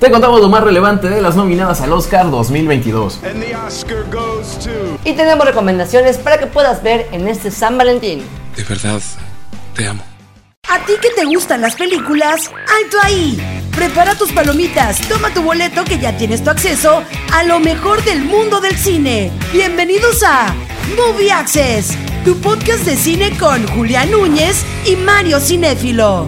Te contamos lo más relevante de las nominadas al Oscar 2022. And the Oscar goes to. Y tenemos recomendaciones para que puedas ver en este San Valentín. De verdad, te amo. ¿A ti que te gustan las películas? ¡Alto ahí! Prepara tus palomitas, toma tu boleto que ya tienes tu acceso a lo mejor del mundo del cine. Bienvenidos a Movie Access, tu podcast de cine con Julián Núñez y Mario Cinéfilo.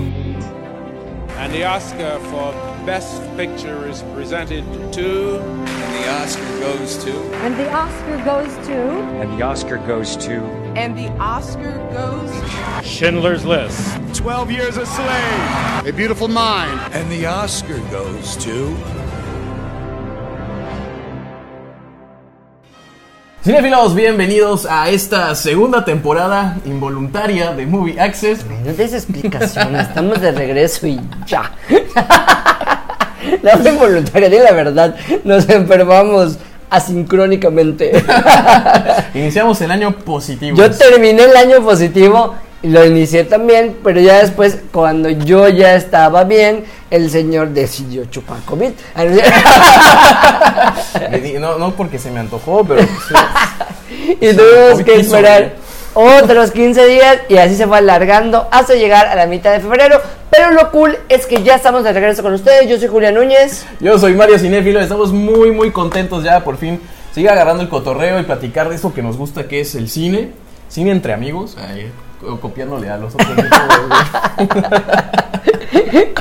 And the Oscar for Best Picture is presented to. And the Oscar goes to. And the Oscar goes to. And the Oscar goes to. And the Oscar goes. Schindler's List. 12 Years a Slave. A Beautiful Mind. And the Oscar goes to. Cinefilos, bienvenidos a esta segunda temporada involuntaria de Movie Access. No des explicaciones, estamos de regreso y ya. La involuntaria, di la verdad, nos enfermamos asincrónicamente. Iniciamos el año positivo. Yo terminé el año positivo y lo inicié también, pero ya después, cuando yo ya estaba bien, el señor decidió chupar COVID. no, no porque se me antojó, pero... y tuvimos que esperar otros 15 días y así se fue alargando hasta llegar a la mitad de febrero. Pero lo cool es que ya estamos de regreso con ustedes. Yo soy Julián Núñez. Yo soy Mario Cinéfilo. Estamos muy, muy contentos ya por fin. Sigue agarrando el cotorreo y platicar de eso que nos gusta, que es el cine. Cine entre amigos. Ahí, copiándole a los otros.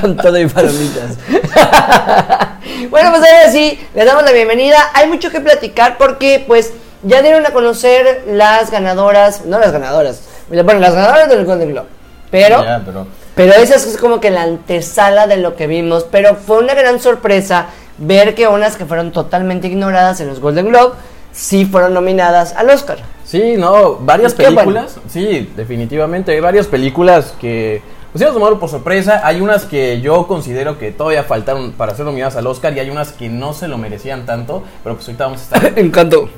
con todo y palomitas. bueno, pues ahora sí, les damos la bienvenida. Hay mucho que platicar porque, pues, ya dieron a conocer las ganadoras, no las ganadoras, bueno, las ganadoras del Golden Globe. Pero, pero pero esa es como que la antesala de lo que vimos. Pero fue una gran sorpresa ver que unas que fueron totalmente ignoradas en los Golden Globe sí fueron nominadas al Oscar. Sí, no, varias películas. Sí, definitivamente. Hay varias películas que pues tomaron por sorpresa. Hay unas que yo considero que todavía faltaron para ser nominadas al Oscar y hay unas que no se lo merecían tanto. Pero pues ahorita vamos a estar. Encanto.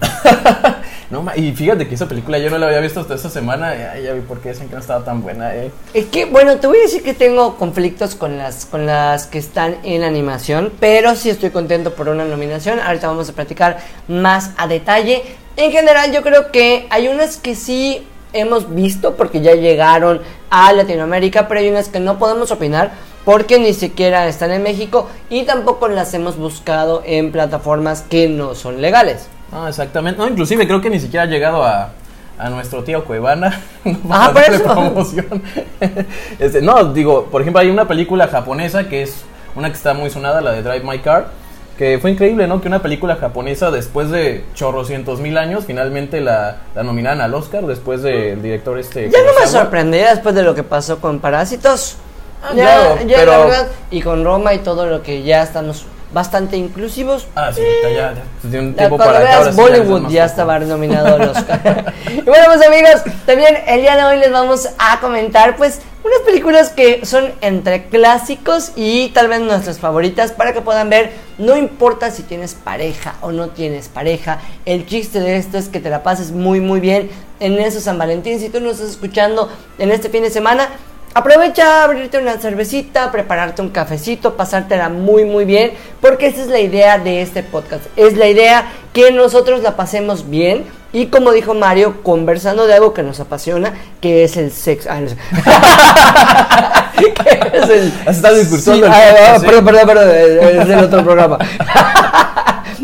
no, y fíjate que esa película yo no la había visto hasta esta semana. Ya, ya vi por qué dicen que no estaba tan buena, eh. Es que, bueno, te voy a decir que tengo conflictos con las, con las que están en animación, pero sí estoy contento por una nominación. Ahorita vamos a platicar más a detalle. En general, yo creo que hay unas que sí hemos visto porque ya llegaron a Latinoamérica, pero hay unas que no podemos opinar porque ni siquiera están en México y tampoco las hemos buscado en plataformas que no son legales. No, exactamente. No, inclusive creo que ni siquiera ha llegado a, a nuestro tío Cuevana. Ah, por eso. promoción. Este, no, digo, por ejemplo, hay una película japonesa que es una que está muy sonada, la de Drive My Car. Que fue increíble, ¿no? Que una película japonesa después de chorrocientos mil años finalmente la, la nominaran al Oscar después del director este. Ya no me Kurosawa. sorprendería después de lo que pasó con Parásitos. Ah, ya, claro, ya pero- la verdad, y con Roma y todo lo que ya estamos bastante inclusivos. Ah, sí, ya, ya, pues, tiene un Ya tiempo para que ahora veas Bollywood ya estaba nominado al Oscar. y bueno, pues amigos, también el día de hoy les vamos a comentar pues unas películas que son entre clásicos y tal vez nuestras favoritas para que puedan ver, no importa si tienes pareja o no tienes pareja, el chiste de esto es que te la pases muy muy bien en eso San Valentín, si tú nos estás escuchando en este fin de semana, Aprovecha a abrirte una cervecita, prepararte un cafecito, pasártela muy muy bien, porque esa es la idea de este podcast. Es la idea que nosotros la pasemos bien y como dijo Mario, conversando de algo que nos apasiona, que es el sexo. Ah, no sé. Que es el... Has estado Sí, el ah, ah. Perdón, perdón, perdón, es del otro programa.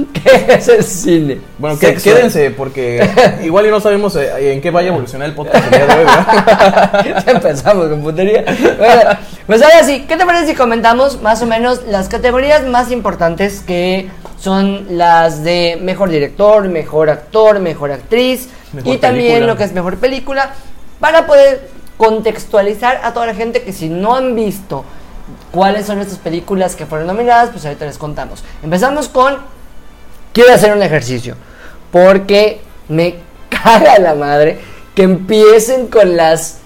que es el cine. Bueno, que, quédense porque igual y no sabemos eh, en qué vaya a evolucionar el podcast el día de hoy, ¿verdad? Ya empezamos con putería. Bueno, pues ahora sí, ¿qué te parece si comentamos más o menos las categorías más importantes que son las de mejor director, mejor actor, mejor actriz Mejor y también lo que es mejor película para poder contextualizar a toda la gente que si no han visto cuáles son estas películas que fueron nominadas, pues ahorita les contamos. Empezamos con quiero hacer un ejercicio porque me caga la madre que empiecen con las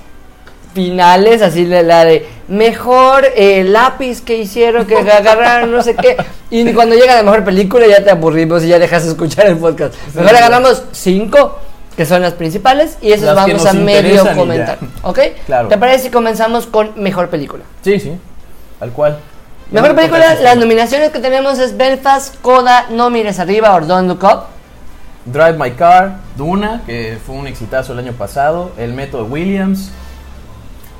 finales así de la de mejor eh, lápiz que hicieron que agarraron no sé qué y cuando llega la mejor película ya te aburrimos y ya dejas de escuchar el podcast mejor agarramos cinco que son las principales y esas vamos a medio comentar. ¿ok? Claro. ¿te parece si comenzamos con mejor película? Sí, sí, al cual. Mejor película, las nominaciones que tenemos es Belfast, Coda, No mires arriba o Don't Look Up. Drive My Car, Duna, que fue un exitazo el año pasado, El Método Williams,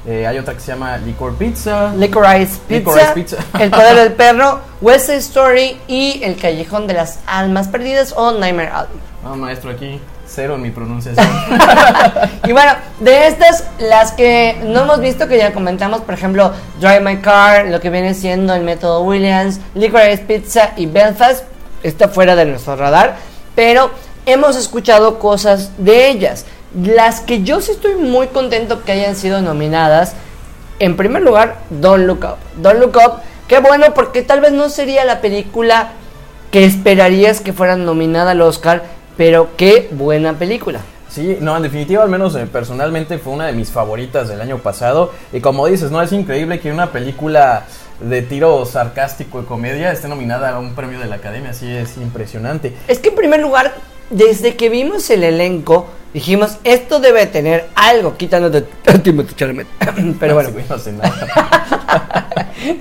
eh, hay otra que se llama Licor Pizza, Licorice Pizza, Licorice Pizza. El Poder del Perro, West Side Story y El Callejón de las Almas Perdidas o Nightmare Alley. no, maestro, aquí cero en mi pronunciación. Y bueno, de estas, las que no hemos visto, que ya comentamos, por ejemplo, Drive My Car, lo que viene siendo el método Williams, Licorice Pizza y Belfast, está fuera de nuestro radar, pero hemos escuchado cosas de ellas. Las que yo sí estoy muy contento que hayan sido nominadas, en primer lugar, Don't Look Up. Don't Look Up, qué bueno, porque tal vez no sería la película que esperarías que fuera nominada al Oscar, pero qué buena película. Sí, no, en definitiva, al menos eh, personalmente fue una de mis favoritas del año pasado. Y como dices, no es increíble que una película de tiro sarcástico y comedia esté nominada a un premio de la Academia, así es impresionante. Es que en primer lugar, desde que vimos el elenco, dijimos, esto debe tener algo, quitando de Timothée Chalamet. Pero bueno, Sí, no sé nada.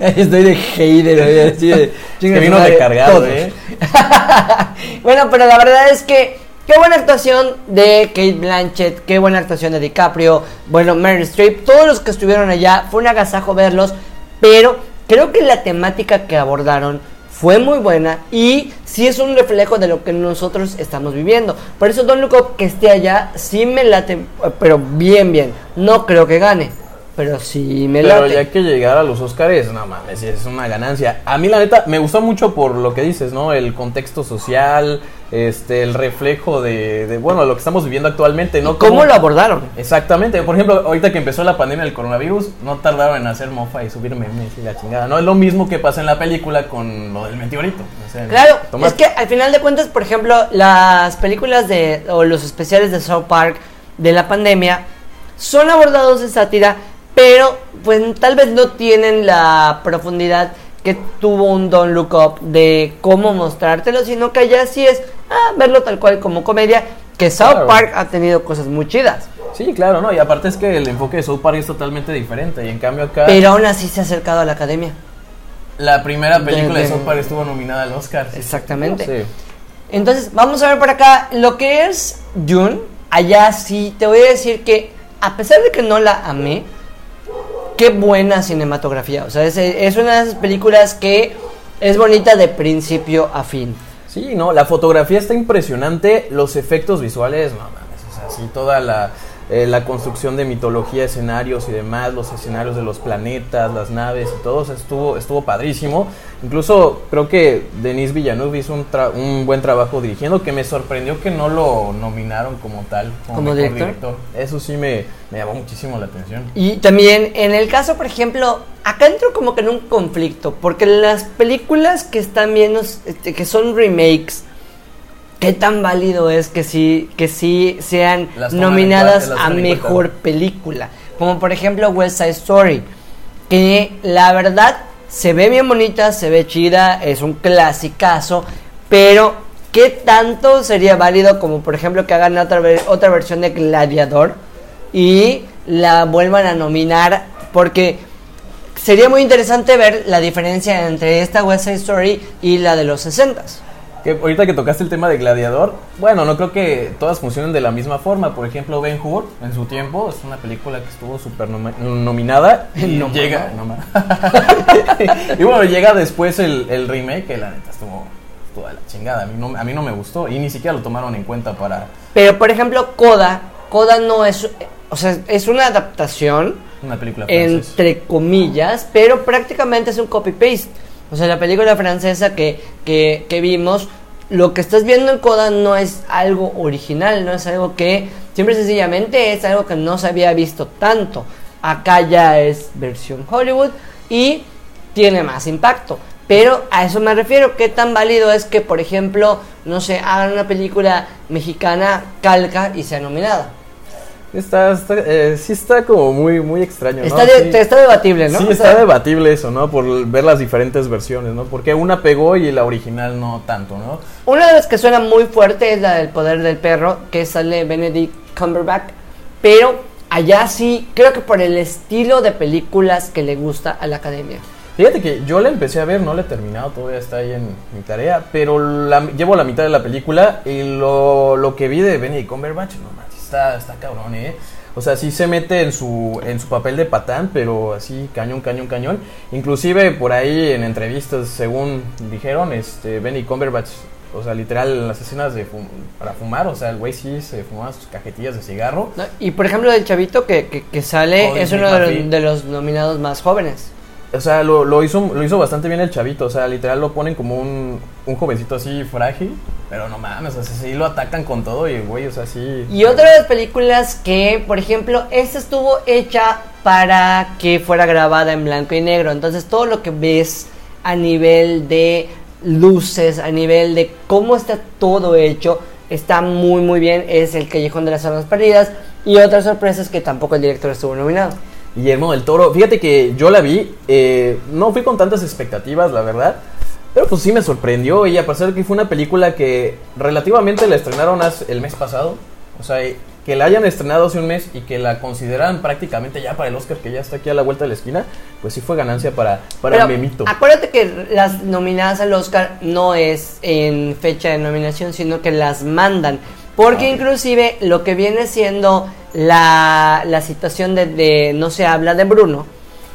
estoy de hater, así de, Que vino recargado. ¿eh? bueno, pero la verdad es que qué buena actuación de Kate Blanchett, qué buena actuación de DiCaprio, bueno, Meryl Streep, todos los que estuvieron allá, fue un agasajo verlos, pero creo que la temática que abordaron fue muy buena y sí es un reflejo de lo que nosotros estamos viviendo. Por eso Don Up que esté allá, sí me late, pero bien, bien. No creo que gane, pero sí me Pero late. ya que llegar a los Oscars, no mames, es una ganancia. A mí la neta me gustó mucho por lo que dices, ¿no? El contexto social, este, el reflejo de, de, bueno, lo que estamos viviendo actualmente, ¿no? ¿Cómo Cómo- lo abordaron? Exactamente, por ejemplo, ahorita que empezó la pandemia del coronavirus, no tardaron en hacer mofa y subir memes y la chingada. No es lo mismo que pasa en la película con lo del meteorito. o sea, Claro, tomar- es que al final de cuentas, por ejemplo, las películas de o los especiales de South Park de la pandemia son abordados de sátira, pero pues tal vez no tienen la profundidad que tuvo un Don't Look Up de cómo mostrártelo, sino que ya sí es ah, verlo tal cual como comedia, que South Claro. Park ha tenido cosas muy chidas, Sí, claro, ¿no? Y aparte es que el enfoque de South Park es totalmente diferente. Y en cambio acá, pero aún así se ha acercado a la academia. la primera película de, de- South Park estuvo nominada al Oscar. sí. Exactamente. Sí. Entonces, vamos a ver por acá lo que es Dune. Allá sí, te voy a decir que, a pesar de que no la amé, qué buena cinematografía. O sea, es, es una de esas películas que es bonita de principio a fin. Sí, no, la fotografía está impresionante, los efectos visuales, no mames, o sea, sí, toda la, eh, la construcción de mitología, escenarios y demás, los escenarios de los planetas, las naves y todo, estuvo, estuvo padrísimo. Incluso creo que Denis Villeneuve hizo un, tra- un buen trabajo dirigiendo, que me sorprendió que no lo nominaron como tal, como, ¿Como mejor director? Eso sí me, me llamó muchísimo la atención. Y también en el caso, por ejemplo, acá entro como que en un conflicto, porque las películas que están viendo, este, que son remakes, ¿qué tan válido es que sí, que sí sean nominadas cuenta, a mejor película? Como por ejemplo West Side Story, que la verdad se ve bien bonita, se ve chida, es un clasicazo, pero ¿qué tanto sería válido como por ejemplo que hagan otra, ver- otra versión de Gladiador y la vuelvan a nominar? Porque sería muy interesante ver la diferencia entre esta West Side Story y la de los 60s. Que ahorita que tocaste el tema de Gladiador, bueno, no creo que todas funcionen de la misma forma. Por ejemplo, Ben Hur, en su tiempo, es una película que estuvo súper nominada y No, llega... no, y bueno, llega después el, el remake, que la neta estuvo, de la chingada. A mí, no, a mí no me gustó y ni siquiera lo tomaron en cuenta para Pero por ejemplo, Coda, Coda no es, o sea, es una adaptación una película francesa. entre comillas, pero prácticamente es un copy-paste. O sea, la película francesa que, que, que vimos, lo que estás viendo en Coda no es algo original, no es algo que, siempre sencillamente es algo que no se había visto tanto. Acá ya es versión Hollywood y tiene más impacto. Pero a eso me refiero, qué tan válido es que, por ejemplo, no sé, hagan una película mexicana calca y sea nominada. Está, está, eh, sí está como muy, muy extraño, ¿no? Está, de- Sí. está debatible, ¿no? Sí, O está sea, debatible eso, ¿no? Por ver las diferentes versiones, ¿no? Porque una pegó y la original no tanto, ¿no? Una de las que suena muy fuerte es la del poder del perro, que sale Benedict Cumberbatch, pero allá sí, creo que por el estilo de películas que le gusta a la academia. Fíjate que yo la empecé a ver, no la he terminado, todavía está ahí en mi tarea, pero la- llevo la mitad de la película y lo, lo que vi de Benny Cumberbatch, no está, está cabrón, ¿eh? O sea, sí se mete en su, en su papel de patán, pero así cañón, cañón, cañón. Inclusive por ahí en entrevistas, según dijeron, este Benny Cumberbatch, o sea, literal en las escenas de fum- para fumar, o sea, el güey sí se fumaba sus cajetillas de cigarro. ¿no? Y por ejemplo, el chavito que, que, que sale Joder, es uno de los, de los nominados más jóvenes. O sea, lo, lo hizo, lo hizo bastante bien el chavito. O sea, literal lo ponen como un, un jovencito así frágil. Pero no mames, o sea, sí lo atacan con todo y güey, o sea, sí. Y otra de las películas que, por ejemplo, esta estuvo hecha para que fuera grabada en blanco y negro. Entonces todo lo que ves a nivel de luces, a nivel de cómo está todo hecho, está muy muy bien. Es el Callejón de las Almas Perdidas. Y otra sorpresa es que tampoco el director estuvo nominado. Guillermo del Toro. Fíjate que yo la vi, eh, no fui con tantas expectativas, la verdad. Pero pues sí me sorprendió y a pesar de que fue una película que relativamente la estrenaron el mes pasado. O sea, que la hayan estrenado hace un mes y que la consideran prácticamente ya para el Oscar que ya está aquí a la vuelta de la esquina, pues sí fue ganancia para, para Pero Memito. acuérdate que las nominadas al Oscar no es en fecha de nominación, sino que las mandan. Porque inclusive lo que viene siendo la, la situación de, de No se habla de Bruno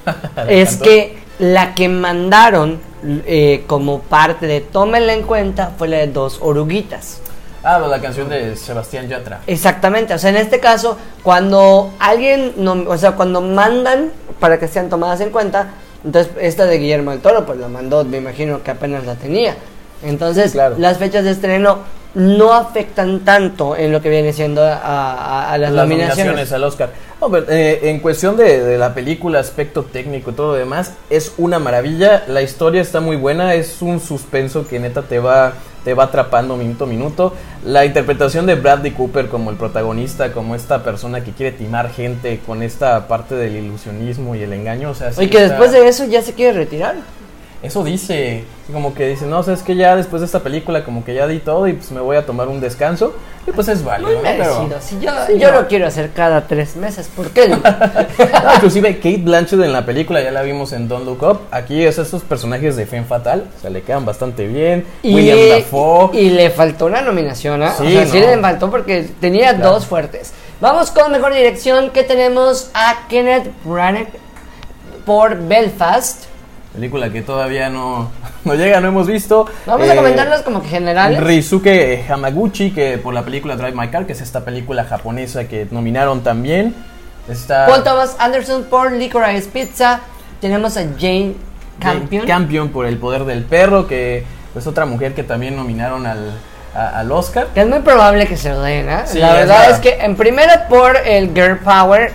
es encantó. que la que mandaron eh, como parte de tómenla en cuenta fue la de dos oruguitas. Ah, la canción de Sebastián Yatra. Exactamente, o sea, en este caso, cuando alguien, nom- o sea, cuando mandan para que sean tomadas en cuenta, entonces esta de Guillermo del Toro, pues la mandó, me imagino que apenas la tenía. Entonces, Sí, claro. las fechas de estreno no afectan tanto en lo que viene siendo a, a- a las, las nominaciones. nominaciones al Oscar. No, pero, eh, en cuestión de, de la película, aspecto técnico y todo lo demás, es una maravilla. La historia está muy buena, es un suspenso que neta te va, te va atrapando minuto a minuto. La interpretación de Bradley Cooper como el protagonista, como esta persona que quiere timar gente con esta parte del ilusionismo y el engaño. O sea, sí Oye, que está- después de eso ya se quiere retirar. Eso dice, como que dice, no, sabes que ya después de esta película como que ya di todo y pues me voy a tomar un descanso. Y pues es válido, Muy ¿no? Pero- merecido. Si yo Sí, yo no. lo quiero hacer cada tres meses, ¿por qué no? No, inclusive Kate Blanchett en la película, ya la vimos en Don't Look Up. Aquí es estos personajes de Femme Fatal, o sea, le quedan bastante bien. William Dafoe. y le faltó una nominación, ¿ah? Sí, o sea, sí le faltó porque tenía Claro. dos fuertes. Vamos con mejor dirección, que tenemos a Kenneth Branagh por Belfast. Película que todavía no, no llega, no hemos visto. Vamos Eh, a comentarlos como que generales. Risuke Hamaguchi, que por la película Drive My Car, que es esta película japonesa que nominaron también. Está Paul Thomas Anderson por Licorice Pizza. Tenemos a Jane Jane Campion. Campion por El Poder del Perro, que es otra mujer que también nominaron al, a- al Oscar. que es muy probable que se lo den, ¿ah? Sí, la es verdad la- es que en primera por el Girl Power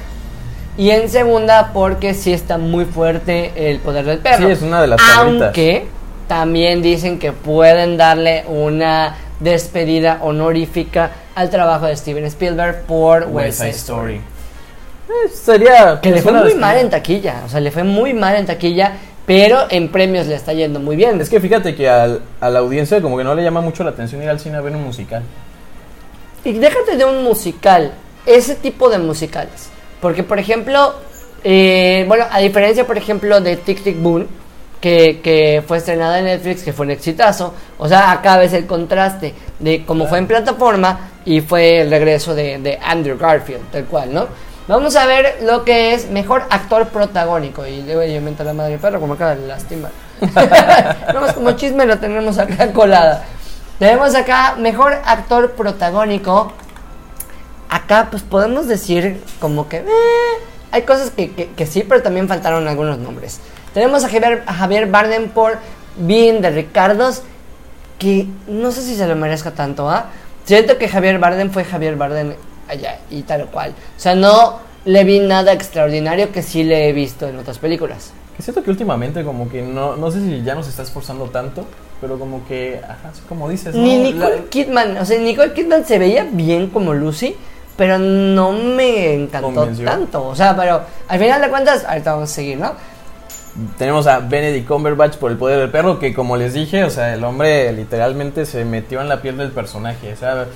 y en segunda porque sí está muy fuerte el poder del perro. Sí, es una de las favoritas. Aunque también dicen que pueden darle una despedida honorífica al trabajo de Steven Spielberg por West Side Story. Eh, sería. Que le fue muy despedida. mal en taquilla, o sea, le fue muy mal en taquilla, pero en premios le está yendo muy bien. Es que fíjate que al- a la audiencia como que no le llama mucho la atención ir al cine a ver un musical. Y déjate de un musical, ese tipo de musicales. Porque, por ejemplo, eh, bueno, a diferencia, por ejemplo, de Tic Tic Boom, que, que fue estrenada en Netflix, que fue un exitazo, o sea, acá ves el contraste de cómo fue en plataforma y fue el regreso de, Andrew Garfield, tal cual, ¿no? Vamos a ver lo que es mejor actor protagónico. Y luego yo invento la madre perro, como acaba de lastimar. Nomás como chisme lo tenemos acá colada. Tenemos acá mejor actor protagónico. Acá pues podemos decir como que eh, hay cosas que, que- que sí, pero también faltaron algunos nombres. Tenemos a Javier, a Javier Bardem por Being de Ricardos, que no sé si se lo merezca tanto, ¿ah? Siento que Javier Bardem fue Javier Bardem allá y tal cual. O sea, no le vi nada extraordinario que sí le he visto en otras películas. Que siento que últimamente como que no, no sé si ya nos está esforzando tanto, pero como que, ajá, como dices, ¿no? Ni Nicole La- Kidman, o sea, Nicole Kidman se veía bien como Lucy, pero no me encantó Convenció. tanto. O sea, pero al final de cuentas, ahorita vamos a seguir, ¿no? Tenemos a Benedict Cumberbatch por el poder del perro, que como les dije, o sea, el hombre literalmente se metió en la piel del personaje. O sea,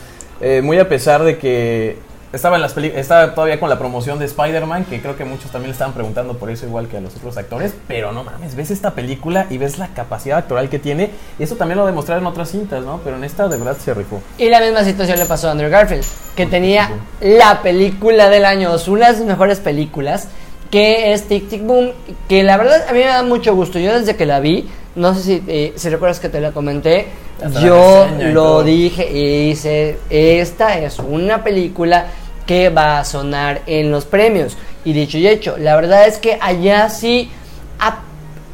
eh, muy a pesar de que estaba, en las estaba todavía con la promoción de Spider-Man, que creo que muchos también le estaban preguntando por eso, igual que a los otros actores. Pero no mames, ves esta película y ves la capacidad actoral que tiene. Y eso también lo demostraron en otras cintas, ¿no? Pero en esta de verdad se rifó. Y la misma situación le pasó a Andrew Garfield, que tenía la película del año, una de sus mejores películas, que es Tic Tic Boom, que la verdad a mí me da mucho gusto. Yo desde que la vi, no sé si, eh, si recuerdas que te la comenté, Hasta yo lo dije y hice, esta es una película que va a sonar en los premios. Y dicho y hecho, la verdad es que allá sí, a,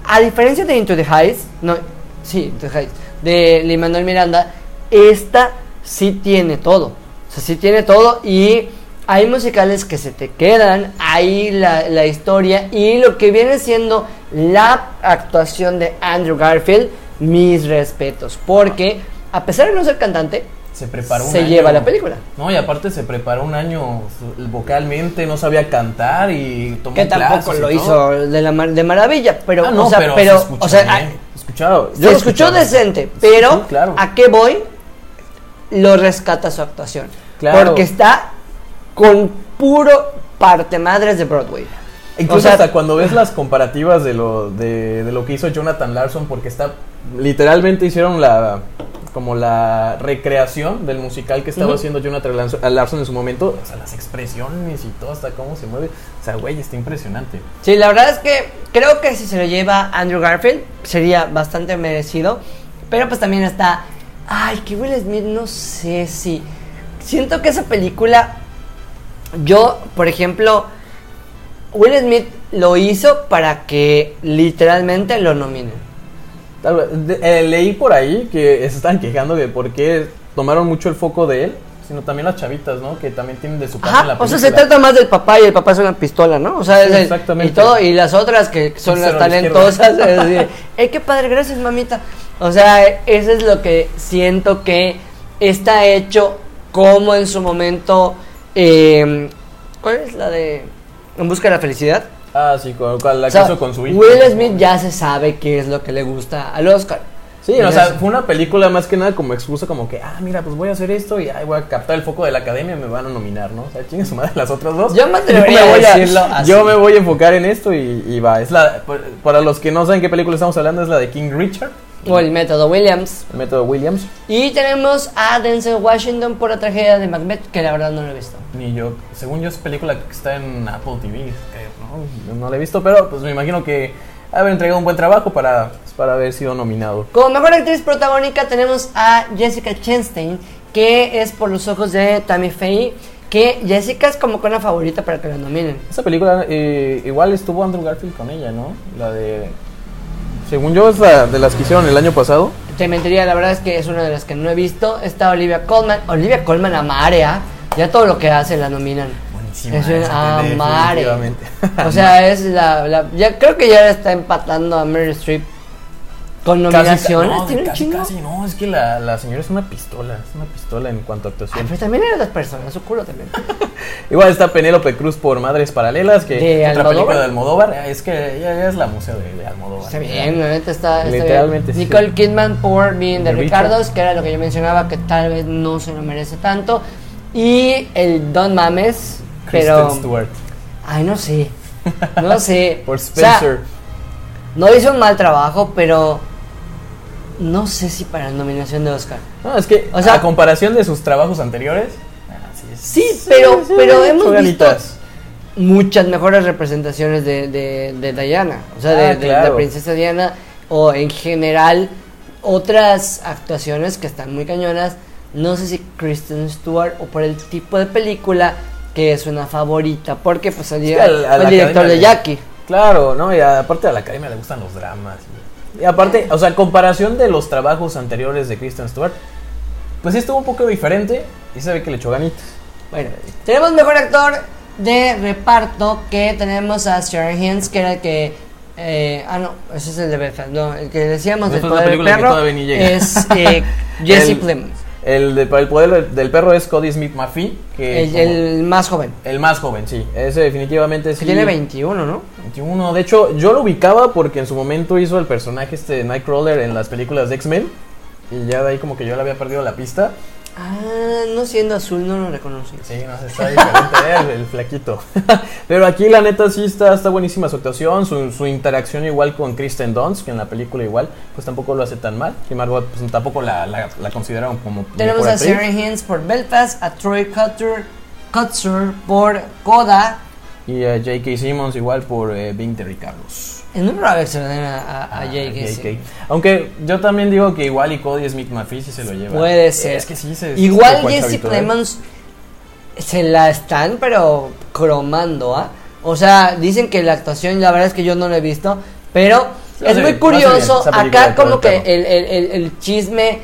a diferencia de Into the Heights, no, sí, Into the Heights, de Lin Manuel Miranda, esta sí tiene todo. O sea, sí tiene todo y hay musicales que se te quedan, ahí la, la historia y lo que viene siendo la actuación de Andrew Garfield, mis respetos. Porque a pesar de no ser cantante, Se preparó un se año. lleva la película. No, y aparte se preparó un año vocalmente, no sabía cantar y tomó Que tampoco lo todo. hizo de, la mar- de maravilla, pero, Ah, no, o sea, pero, pero, se escuchó o sea, bien, escuchado. se lo escuchó decente, pero Sí, claro. ¿a qué voy? Lo rescata su actuación. Claro. Porque está con puro parte madres de Broadway. Incluso O sea, hasta cuando ves las comparativas de lo, de, de lo que hizo Jonathan Larson, porque está literalmente hicieron la como la recreación del musical que estaba haciendo Jonathan Larson en su momento, o sea, las expresiones y todo, hasta cómo se mueve, o sea, güey, está impresionante. Sí, la verdad es que creo que si se lo lleva Andrew Garfield sería bastante merecido. Pero pues también está. Ay, que Will Smith, no sé si. Siento que esa película. Yo, por ejemplo. Will Smith lo hizo para que literalmente lo nominen. Tal vez- eh, leí por ahí que se están quejando de por qué tomaron mucho el foco de él, sino también las chavitas, ¿no? Que también tienen de su parte en la Ajá, o sea, película. se trata más del papá y el papá es una pistola, ¿no? O sea, Sí, es el- exactamente. y todo, y las otras que son las la talentosas, es decir, ¡eh, qué padre, gracias, mamita! O sea, eso es lo que siento que está hecho como en su momento, eh, ¿cuál es la de En busca de la felicidad? Ah, sí, con, con la O sea, que hizo con su hijo. Will Smith ya se sabe qué es lo que le gusta al Oscar. Sí, o sea, se- fue una película más que nada como excusa, como que, ah, mira, pues voy a hacer esto y ay, voy a captar el foco de la academia y me van a nominar, ¿no? O sea, chingue su madre las otras dos. Yo me a voy así. Yo me voy a enfocar en esto y, y va. Es la, para los que no saben qué película estamos hablando, es la de King Richard, O el método Williams. el método Williams. Y tenemos a Denzel Washington por la tragedia de Macbeth, que la verdad no lo he visto. Ni yo, según yo, es película que está en Apple TV, ¿no? No la he visto, pero pues me imagino que haber entregado un buen trabajo para, pues, para haber sido nominado. Como mejor actriz protagónica tenemos a Jessica Chastain, que es por los ojos de Tammy Faye, que Jessica es como que una favorita para que la nominen. Esa película, eh, igual estuvo Andrew Garfield con ella, ¿no? La de. Según yo, es la de las que hicieron el año pasado. Te mentiría, la verdad es que es una de las que no he visto. Está Olivia Colman. Olivia Colman amarea. Ya todo lo que hace la nominan. Buenísima. Es un esa peli, amare. O sea, es la, la- ya creo que ya está empatando a Meryl Streep con nominaciones. no, Tiene un casi, chingo. casi, no, es que la, la señora es una pistola, es una pistola en cuanto a Ay, actuación. pero también eran las personas, su culo también. Igual está Penélope Cruz por Madres Paralelas, que ¿De otra película de Almodóvar. Es que ella, ella es la museo de, de Almodóvar. Está bien, la neta está, está Literalmente, bien. sí. Nicole Kidman por Bien de De Ricardos, que era lo que yo mencionaba, que tal vez no se lo merece tanto. Y el Don Mames, pero... Kristen Stewart Ay, no sé. No sé. por O sea, Spencer. no hizo un mal trabajo, pero... No sé si para la nominación de Oscar. no, es que o sea- a comparación de sus trabajos anteriores, ah, sí, Sí, pero, sí, pero hemos visto muchas mejores representaciones de, de, de Diana, o sea, de, Ah, de claro. la princesa Diana, o en general otras actuaciones que están muy cañonas. No sé si Kristen Stewart o por el tipo de película que es una favorita, porque pues el, a el director academia de Jackie. Claro, ¿no? Y aparte a la academia le gustan los dramas. Y, y aparte, o sea, en comparación de los trabajos anteriores de Kristen Stewart, pues sí estuvo un poco diferente y se ve que le echó ganitas. Bueno, tenemos mejor actor de reparto que tenemos a Sharon Hines, que era el que. eh, ah, no, ese es el de Belfast. No, el que decíamos del poder del película que perro todavía ni llega. es eh, Jesse El- Plemons, El, de, el poder del- perro es Cody Smith McPhee, que el, el más joven, el más joven, sí. Ese definitivamente que sí. tiene 21, ¿no? 21. De hecho, yo lo ubicaba porque en su momento hizo el personaje este de Nightcrawler en las películas de X-Men. Y ya de ahí como que yo le había perdido la pista. Ah, no siendo azul, no lo reconocí. Sí, no está diferente el, el flaquito. Pero aquí la neta sí está, está buenísima su actuación, su, su interacción igual con Kristen Dunst, que en la película igual, pues tampoco lo hace tan mal. Y Margot pues, tampoco la, la, la consideraron como Tenemos a. Sarah Hines por Belfast, a Troy Cutter, Kutzer por Coda. Y a J.K. Simmons igual por eh, 20 Ricardos. Es muy raro que se lo den a, a, a Ah. JK. Aunque yo también digo que igual y Cody Smith McPhee sí se lo lleva. Puede ser. Es que sí se Igual se Jesse ¿eh? Plemons se la están, pero cromando, ¿ah? O sea, dicen que la actuación, la verdad es que yo no la he visto, pero es muy curioso. Acá como que el, el- el- el chisme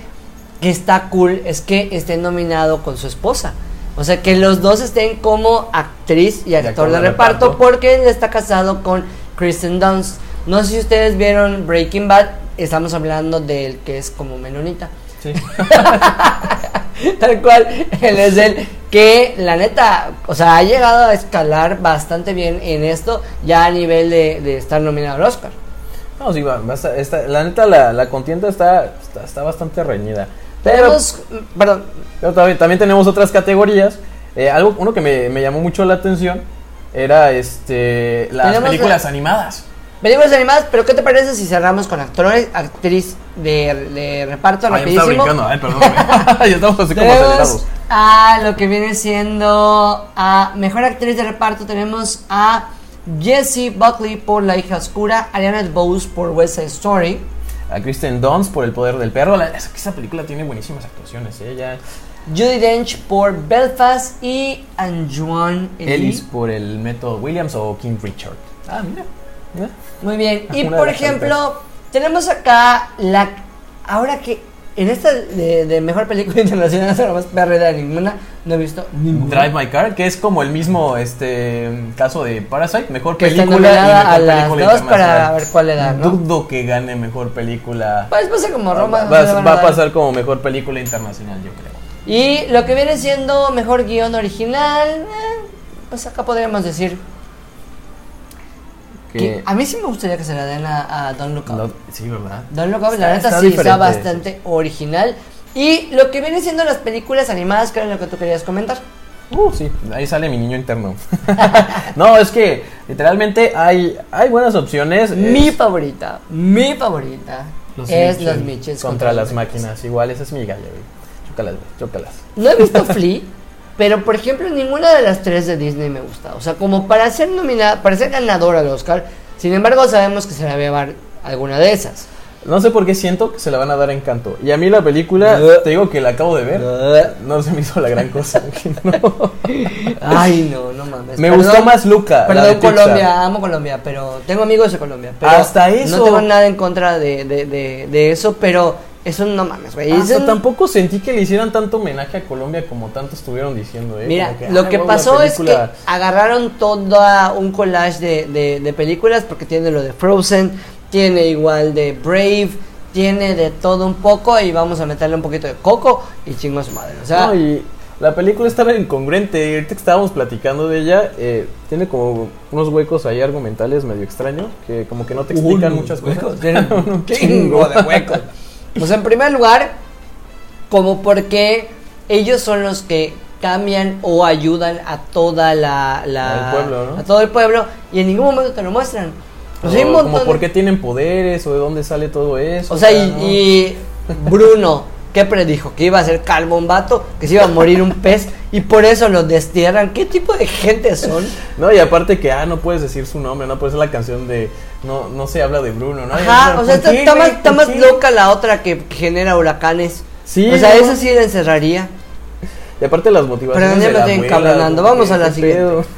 que está cool es que esté nominado con su esposa. O sea, que los dos estén como actriz y actor de reparto, porque él está casado con Kristen Dunst. No sé si ustedes vieron Breaking Bad, estamos hablando del que es como menonita. Sí. Tal cual, él es el que la neta, o sea, ha llegado a escalar bastante bien en esto, ya a nivel de, de estar nominado al Oscar. No, sí, va, estar- está- la neta, la, la contienda está, está, está bastante reñida. Pero, Tenemos, perdón, pero también, también tenemos otras categorías. Eh, algo, uno que me, me llamó mucho la atención era este las películas la- animadas. películas animadas, pero ¿qué te parece si cerramos con actores, actriz de, de reparto Ay, estaba rapidísimo? brincando, ay, perdóname. ya estamos así como acelerados. a lo que viene siendo a mejor actriz de reparto tenemos a Jessie Buckley por La hija oscura, Ariana DeBose por West Side Story, A Kristen Dunst por El poder del perro. La, esa, esa película tiene buenísimas actuaciones, ¿eh? Ya, Judy Dench por Belfast y Anjuan Ellis por El método Williams o King Richard. Ah, mira. mira. Muy bien. Y por las ejemplo, tenemos acá la. Ahora que en esta de, de mejor película internacional, no más perrera de ninguna, no he visto ninguna. Drive My Car, que es como el mismo este caso de Parasite, mejor Que está película y mejor a las película dos para ver cuál le da, ¿no? Dudo que gane mejor película. Pues pasa como Roma. va, a pasar como mejor película internacional, yo creo. Y lo que viene siendo mejor guion original, eh, pues acá podríamos decir que a mí sí me gustaría que se la den a, a Don't Look Up. no- sí, ¿verdad? Don't Look Up, la Está- neta está sí está bastante original. Y lo que viene siendo las películas animadas, que era lo que tú querías comentar. Uh, sí, ahí sale mi niño interno. no, es que literalmente hay, hay buenas opciones. Mi Es favorita, mi favorita los es Mitchell Los Mitchells contra, las los máquinas. Igual, esa es mi galla, güey. Chócalas, güey, chócalas. No he visto Flea, pero por ejemplo ninguna de las tres de Disney me gusta. O sea, como para ser nominada, para ser ganadora al Oscar. Sin embargo, sabemos que se la va a llevar alguna de esas. No sé por qué siento que se la van a dar encanto. Y a mí la película, Uh. te digo que la acabo de ver. No se me hizo la gran cosa. no. Ay, no, no mames. Me gustó más Luca, la Perdón. Colombia, amo Colombia, pero tengo amigos de Colombia. Pero Hasta eso. No tengo nada en contra de, de, de, de eso, pero eso no mames, güey. Hasta Eso- tampoco sentí que le hicieran tanto homenaje a Colombia como tanto estuvieron diciendo. ¿eh? Mira, lo "Ay, que wow, pasó es que película". agarraron todo un collage de, de- de películas, porque tiene lo de Frozen, tiene igual de Brave, tiene de todo un poco, y vamos a meterle un poquito de Coco y chingo a su madre. O sea, No, y la película estaba incongruente. y Ahorita que estábamos platicando de ella, eh, tiene como unos huecos ahí argumentales medio extraños que como que no te explican muchas huecos, cosas. tiene un Un chingo de huecos. Pues en primer lugar, como porque ellos son los que cambian o ayudan a toda la, la- pueblo, ¿no? a todo el pueblo y en ningún momento te lo muestran. O sea, hay un O como montón por de- qué tienen poderes o de dónde sale todo eso. O sea, y, ¿no? y Bruno, ¿qué predijo? Que iba a ser calvo un vato, que se iba a morir un pez y por eso lo destierran. ¿Qué tipo de gente son? No, y aparte que, ah, no puedes decir su nombre, no puedes ser la canción de, no, no se habla de Bruno, ¿no? Ajá, Y, o sea, ¿por está, más, está ¿Por más loca la otra que genera huracanes. Sí, o sea, ¿no? esa sí la encerraría. Y aparte las motivaciones Pero ya me estoy encabronando. Vamos a la ¿qué siguiente.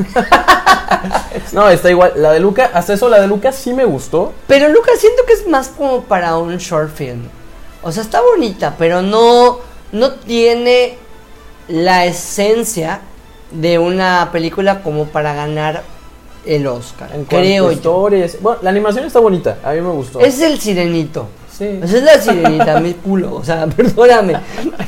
no, está igual. La de Luca, hasta eso la de Luca sí me gustó. Pero Lucas siento que es más como para un short film. O sea, está bonita, pero no, no tiene la esencia de una película como para ganar el Oscar. En creo historias. Bueno, la animación está bonita, a mí me gustó. Es el sirenito. Sí. Esa es la sirenita, mi culo. O sea, perdóname.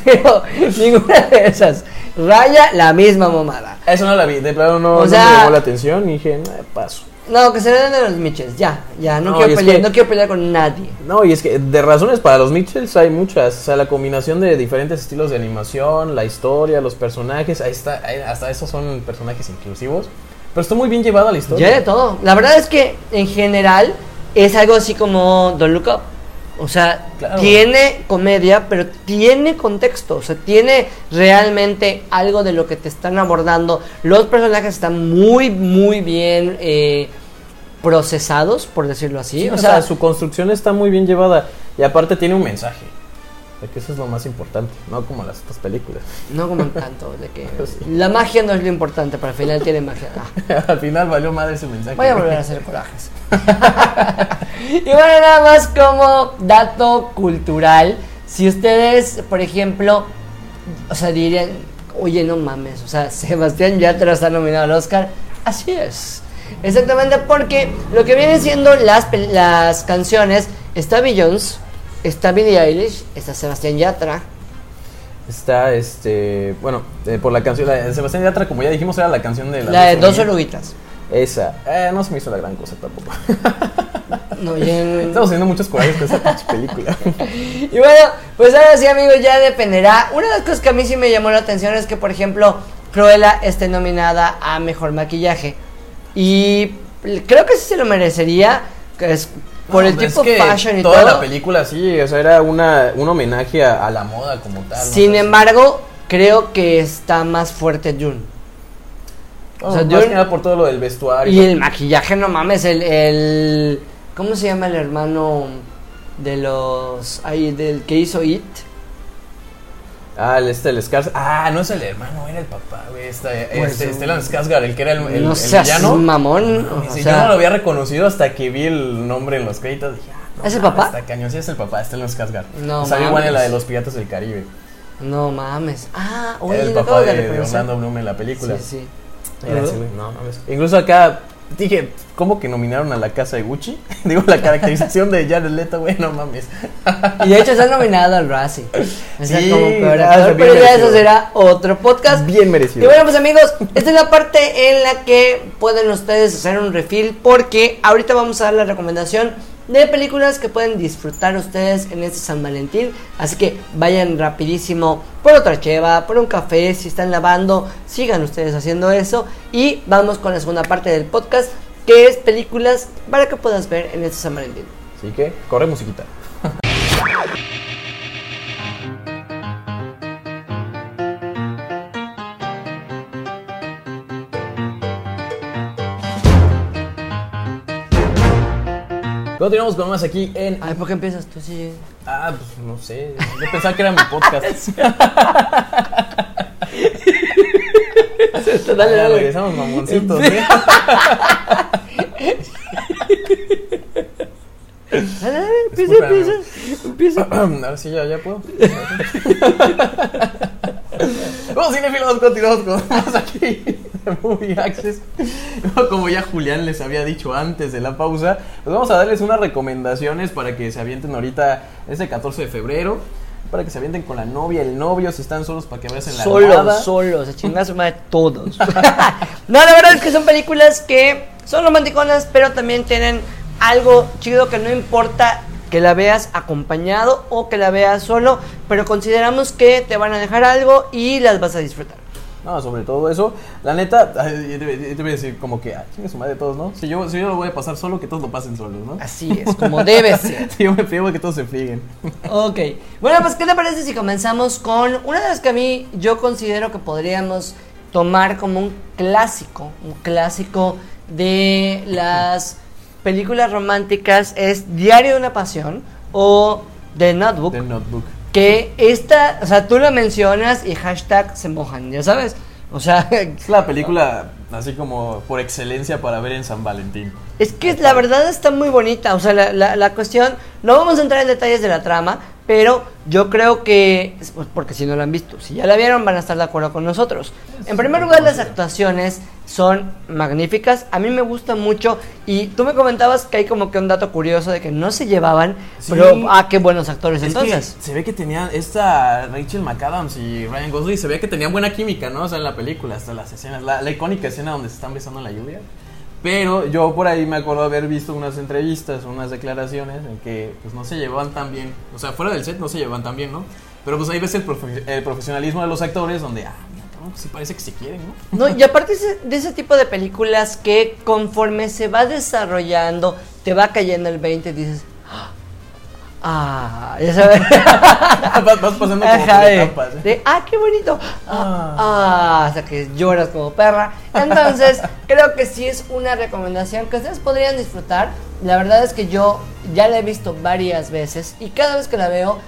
Pero ninguna de esas. Raya la misma mamada. Eso no la vi, de plano no, O no me llamó la atención y dije, "Nah, paso. No, que se den de los Mitchells, ya, ya, no, quiero pelear, que- no quiero pelear con nadie. No, y es que de razones para los Mitchells hay muchas. O sea, la combinación de diferentes estilos de animación, la historia, los personajes. Ahí está, hasta esos son personajes inclusivos. Pero está muy bien llevada la historia. Ya de todo. La verdad es que en general es algo así como Don't Look Up. O sea, Claro. tiene comedia, pero tiene contexto. O sea, tiene realmente algo de lo que te están abordando. Los personajes están muy, muy bien eh, procesados, por decirlo así. Sí, o sea, su construcción está muy bien llevada. Y aparte tiene un mensaje. Que eso es lo más importante, no como las otras películas. no como tanto. De que Sí. la magia no es lo importante, pero al final tiene magia. Ah. Al final valió madre ese mensaje. Voy a volver a hacer corajes. y bueno, nada más como dato cultural. Si ustedes, por ejemplo, o sea, dirían, oye, no mames, o sea, Sebastián Yatra está nominado al Oscar. Así es. Exactamente porque lo que vienen siendo las, las canciones, está Beyoncé, está Billie Eilish, está Sebastián Yatra. Está, este, bueno, eh, por la canción, la de Sebastián Yatra, como ya dijimos, era la canción de La de dos oruguitas. Esa, eh, no se me hizo la gran cosa tampoco. No, y en- Estamos haciendo muchos corajes con esa pinche película. Y bueno, pues ahora sí, amigos, ya dependerá. Una de las cosas que a mí sí me llamó la atención es que, por ejemplo, Cruella esté nominada a mejor maquillaje. Y creo que sí se lo merecería. Que es por No, el es tipo que fashion y toda todo. la película sí, o sea, era una, un homenaje a, a la moda como tal. Sin embargo, creo que está más fuerte June. no, o sea, más yo- que nada por todo lo del vestuario. Y el maquillaje, no mames, el, el. ¿Cómo se llama el hermano de los. Ahí, del que hizo It? Ah, el, este, el Skarsgård. Ah, no es el hermano, era el papá, güey. Este, Pues, este, um, Stellan Skarsgård, el que era el, el, no el seas villano. mamón. No, o sí, sea, yo no lo había reconocido hasta que vi el nombre en los créditos. Dije, ah, no, ¿Es el papá? Está cañón, sí es el papá, Stellan Skarsgård. No Salió igual en la de los Piratas del Caribe. No mames. Ah, oye, era el papá de de, de reconocer. Orlando Bloom en la película. Sí, sí. Era ese, güey. No, mames. Incluso acá dije, ¿cómo que nominaron a la casa de Gucci? Digo, la caracterización de Jared Leto, güey, no mames. Y de hecho está nominado al Razzie. O sea, Sí, como peor actor, pero ya eso será otro podcast. Bien Y merecido. bueno, pues amigos, esta es la parte en la que pueden ustedes hacer un refill porque ahorita vamos a dar la recomendación de películas que pueden disfrutar ustedes en este San Valentín. Así que vayan rapidísimo por otra cheva, por un café, si están lavando, sigan ustedes haciendo eso. Y vamos con la segunda parte del podcast, que es películas para que puedas ver en este San Valentín. Así que, corre musiquita. Continuamos con más aquí en. Ay, ¿por qué empiezas tú? Sí. Ah, pues no sé. Yo pensaba que era mi podcast. Dale, Ah, dale. Regresamos mamoncitos. ¿eh? Dale, dale, empieza, empieza. Empieza. Ahora sí, ya, ya puedo. Bueno, cinefilos, continuamos con más aquí Movie Access. Como ya Julián les había dicho antes de la pausa, pues vamos a darles unas recomendaciones para que se avienten ahorita este 14 de febrero. Para que se avienten con la novia, el novio, si están solos para que veas en la Solos, almohada. solos, a su madre todos. no, la verdad es que son películas que son romanticonas, pero también tienen algo chido que no importa que la veas acompañado o que la veas solo, pero consideramos que te van a dejar algo y las vas a disfrutar. No, sobre todo eso. La neta, yo te, voy a decir como que, ah, chingue su madre todos, ¿no? Si yo, si yo lo voy a pasar solo, que todos lo pasen solos, ¿no? Así es, como debe ser. Yo me pido que todos se frieguen. Ok, bueno, pues ¿qué te parece si comenzamos con una de las que a mí yo considero que podríamos tomar como un clásico, un clásico de las películas románticas es Diario de una Pasión o The Notebook, The Notebook. Que esta, o sea, tú la mencionas y hashtag se mojan, ya sabes, o sea, Es la película así como por excelencia para ver en San Valentín. Es que la verdad está muy bonita, o sea, la, la, la cuestión, no vamos a entrar en detalles de la trama, pero yo creo que, pues, porque si no la han visto, si ya la vieron van a estar de acuerdo con nosotros. En primer lugar, las actuaciones son magníficas, a mí me gusta mucho y tú me comentabas que hay como que un dato curioso de que no se llevaban, Sí. pero, ah, qué buenos actores Es entonces. se ve que tenían esta Rachel McAdams y Ryan Gosling, se ve que tenían buena química, ¿no? O sea, en la película, hasta las escenas, la, la icónica escena donde se están besando en la lluvia. Pero yo por ahí me acuerdo haber visto unas entrevistas, unas declaraciones en que pues no se llevaban tan bien. O sea, fuera del set no se llevan tan bien, ¿no? Pero pues ahí ves el, profe- el profesionalismo de los actores donde, ah, no, sí parece que se quieren, ¿no? No, y aparte de ese tipo de películas que conforme se va desarrollando, te va cayendo el 20 y dices, ah, ya sabes. vas, vas pasando como Ajá, de, etapas, ¿eh? de, ah, qué bonito. Ah, ah, hasta que lloras como perra. Entonces, creo que sí es una recomendación que ustedes podrían disfrutar. La verdad es que yo ya la he visto varias veces y cada vez que la veo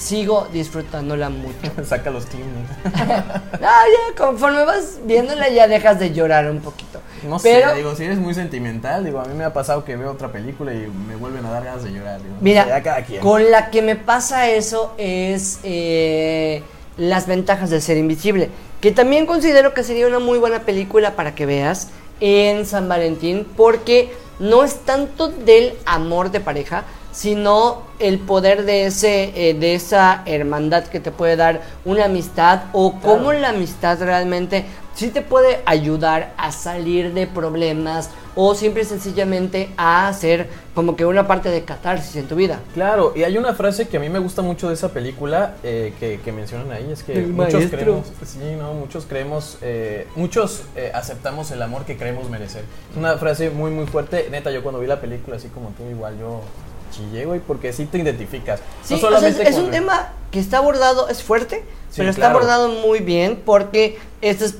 sigo disfrutándola mucho. Saca los Kleenex. Ah, ya, conforme vas viéndola ya dejas de llorar un poquito. No Pero, sé, digo, si eres muy sentimental, digo, a mí me ha pasado que veo otra película y me vuelven a dar ganas de llorar. Digo, Mira, ya cada quien. con la que me pasa eso es eh, las ventajas de ser invisible, que también considero que sería una muy buena película para que veas en San Valentín, porque no es tanto del amor de pareja, sino el poder de ese eh, de esa hermandad que te puede dar una amistad o cómo la amistad realmente sí te puede ayudar a salir de problemas o simple y sencillamente a hacer como que una parte de catarsis en tu vida. Claro, y hay una frase que a mí me gusta mucho de esa película eh, que, que mencionan ahí, es que El muchos maestro. creemos, sí, no, muchos creemos, eh, muchos eh, aceptamos el amor que creemos merecer. Es una frase muy, muy fuerte, neta, yo cuando vi la película, así como tú, igual yo chillé, güey, porque sí te identificas. Sí, no o sea, solamente es, un tema que está abordado, es fuerte, Sí, pero está abordado muy bien porque esto es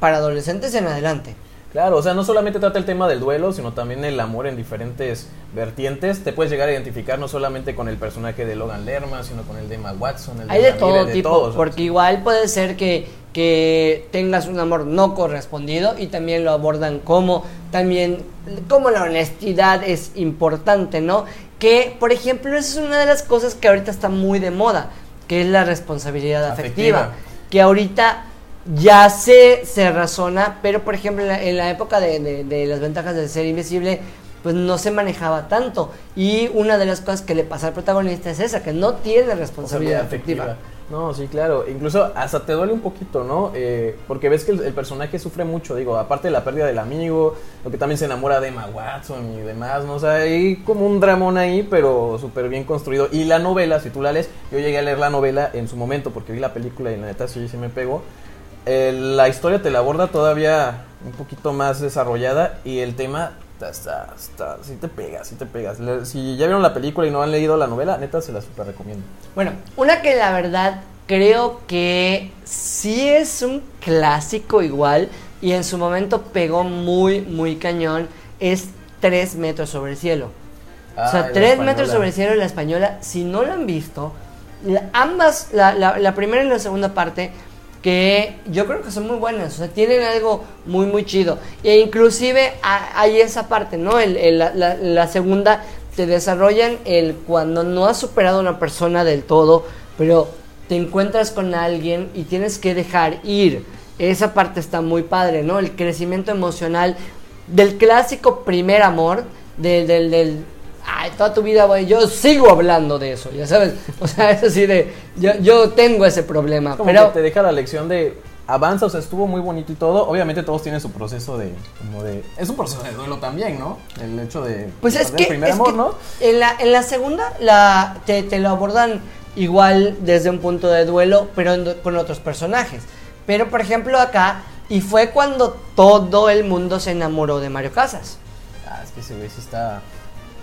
para adolescentes en adelante. Claro, o sea, no solamente trata el tema del duelo, sino también el amor en diferentes vertientes. Te puedes llegar a identificar no solamente con el personaje de Logan Lerman, sino con el de Emma Watson, el Hay de todo tipo, todos. porque igual puede ser que, que tengas un amor no correspondido y también lo abordan como también como la honestidad es importante, ¿no? Que, por ejemplo, esa es una de las cosas que ahorita está muy de moda, que es la responsabilidad afectiva, Afectiva. que ahorita ya se, se razona, pero por ejemplo en la, en la época de, de- de las ventajas de ser invisible, pues no se manejaba tanto. Y una de las cosas que le pasa al protagonista es esa, que no tiene responsabilidad afectiva. No, sí, claro. Incluso hasta te duele un poquito, ¿no? Eh, porque ves que el, el personaje sufre mucho, digo, aparte de la pérdida del amigo, lo que también se enamora de Emma Watson y demás, ¿no? O sea, hay como un dramón ahí, pero súper bien construido. Y la novela, si tú la lees, yo llegué a leer la novela en su momento porque vi la película y la neta sí, sí me pegó. Eh, la historia te la aborda todavía un poquito más desarrollada y el tema está, está, está- sí te pega, sí te pegas. Si ya vieron la película y no han leído la novela, neta se la super recomiendo. Bueno, una que la verdad creo que sí es un clásico igual y en su momento pegó muy, muy cañón es 3 metros sobre el cielo. o Ah, sea, 3 española. metros sobre el cielo, la española, si no la han visto, la- ambas, la, la- la primera y la segunda parte, que yo creo que son muy buenas, o sea, tienen algo muy, muy chido. E inclusive hay esa parte, ¿no? El- el- la, la- la segunda te desarrollan el cuando no has superado a una persona del todo, pero te encuentras con alguien y tienes que dejar ir. Esa parte está muy padre, ¿no? El crecimiento emocional del clásico primer amor, del, del, del ay, toda tu vida, güey, yo sigo hablando de eso, ya sabes. O sea, es así de, yo, yo tengo ese problema, Como pero que te deja la lección de avanza, o sea, estuvo muy bonito y todo. Obviamente todos tienen su proceso de como de es un proceso de duelo también, ¿no? El hecho de Pues de es que, el primer es amor, que ¿no? en, la, en la segunda la, te, te lo abordan igual desde un punto de duelo, pero en- con otros personajes. Pero por ejemplo acá, y fue cuando todo el mundo se enamoró de Mario Casas. Ah, es que ese güey sí está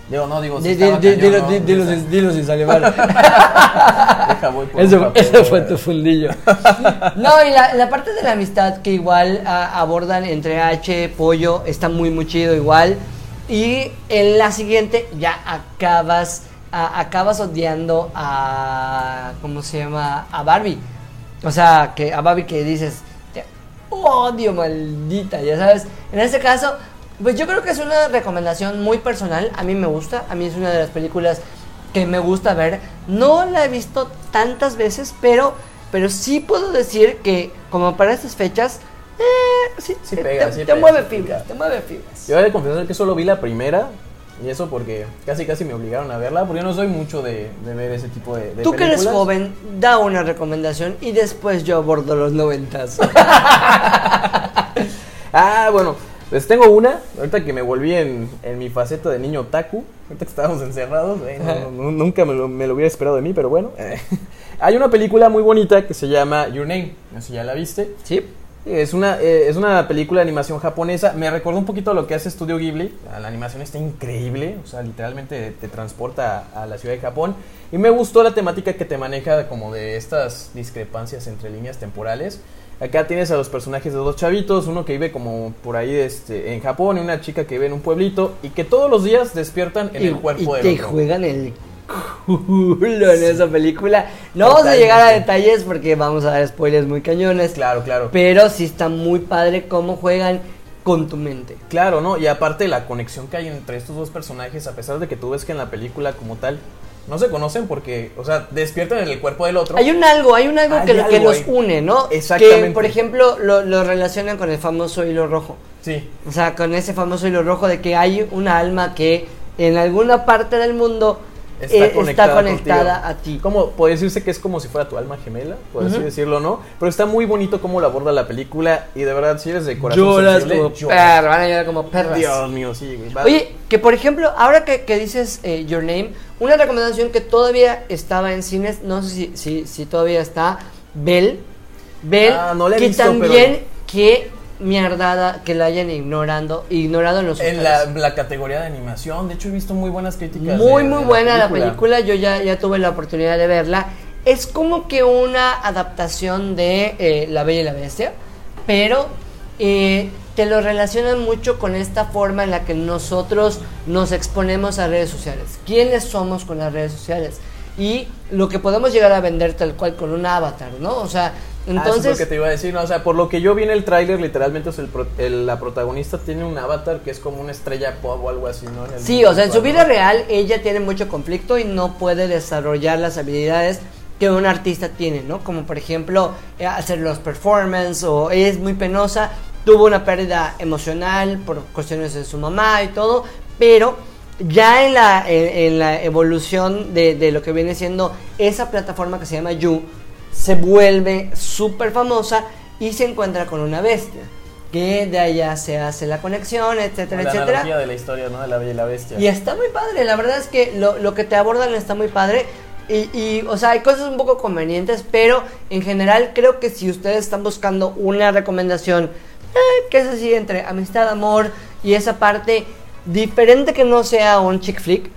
Digo, no, digo, cañón, Dilo dilo sin- dilo sin sale mal. Deja, voy por Eso, papel, eso fue tu fundillo. No, y la, la parte de la amistad que igual a- abordan entre H, Pollo, está muy, muy chido igual. Y en la siguiente ya acabas, a- acabas odiando a, ¿cómo se llama? A Barbie. O sea, que a Barbie que dices, "Te odio, maldita, ya sabes. En este caso, pues yo creo que es una recomendación muy personal. A mí me gusta, a mí es una de las películas que me gusta ver. No la he visto tantas veces, pero, pero sí puedo decir que como para estas fechas, eh, sí, Sí te, pega, te- sí te pega, mueve sí fibras, te mueve fibras. Yo he de confesar que solo vi la primera. Y eso porque casi casi me obligaron a verla. Porque yo no soy mucho de, de ver ese tipo de, de Tú que eres películas. joven, da una recomendación y después yo abordo los noventas. Ah, bueno, Pues tengo una, ahorita que me volví en, en mi faceta de niño otaku, ahorita que estábamos encerrados, eh, no, no, nunca me lo, me lo, hubiera esperado de mí, pero bueno. Eh. Hay una película muy bonita que se llama Your Name, no sé si ya la viste. Sí. Es una, eh, es una película de animación japonesa. Me recordó un poquito lo que hace Studio Ghibli. La animación está increíble. O sea, literalmente te transporta a, a, la ciudad de Japón. Y me gustó la temática que te maneja como de estas discrepancias entre líneas temporales. Acá tienes a los personajes de dos chavitos, uno que vive como por ahí este, en Japón y una chica que vive en un pueblito y que todos los días despiertan en y, el cuerpo y del te otro. juegan el culo en esa película. No vamos a llegar a detalles porque vamos a dar spoilers muy cañones. Claro, claro. Pero sí está muy padre cómo juegan con tu mente. Claro, ¿no? Y aparte la conexión que hay entre estos dos personajes, a pesar de que tú ves que en la película como tal no se conocen porque, o sea, despiertan en el cuerpo del otro. Hay un algo, hay un algo Hay que, algo que los ahí. une, ¿no? Exactamente. Que, por ejemplo, lo, lo relacionan con el famoso hilo rojo. Sí. O sea, con ese famoso hilo rojo de que hay una alma que en alguna parte del mundo Está eh, conectada está conectada contigo. a ti. Como puede decirse que es como si fuera tu alma gemela, por así Ujú. decirlo, ¿no? Pero está muy bonito cómo lo aborda la película y de verdad si eres de corazón Lloras sensible, como lloras. perra, van a llorar como perras. Dios mío, sí, güey. Va- Oye, que por ejemplo, ahora que, que dices eh, Your Name, una recomendación que todavía estaba en cines, no sé si, si, si todavía está, Bell. Bell, Ah, no la he que visto, también que mierdada que la hayan ignorando, ignorado en los en la, la categoría de animación, de hecho he visto muy buenas críticas. Muy, de- muy de buena la película, yo ya, ya tuve la oportunidad de verla. Es como que una adaptación de eh, La Bella y la Bestia, pero eh, te lo relacionan mucho con esta forma en la que nosotros nos exponemos a redes sociales. ¿Quiénes somos con las redes sociales? Y lo que podemos llegar a vender tal cual con un avatar, ¿no? O sea, Entonces, entonces... lo que te iba a decir, ¿no? o sea, por lo que yo vi en el tráiler, literalmente es el pro- el- la protagonista tiene un avatar que es como una estrella pop o algo así, ¿no? El Sí, o sea, en su vida real ella tiene mucho conflicto y no puede desarrollar las habilidades que un artista tiene, ¿no? Como por ejemplo eh, hacer los performances o es muy penosa, tuvo una pérdida emocional por cuestiones de su mamá y todo, pero ya en la, en, en la evolución de, de lo que viene siendo esa plataforma que se llama You, se vuelve súper famosa y se encuentra con una bestia. Que de allá se hace la conexión, etcétera, la etcétera. analogía de la historia, ¿no? De la Bella y la Bestia. Y está muy padre, la verdad es que lo, lo que te abordan está muy padre. Y, y, o sea, hay cosas un poco convenientes, pero en general creo que si ustedes están buscando una recomendación, eh, que es así entre amistad, amor y esa parte diferente que no sea un chick flick,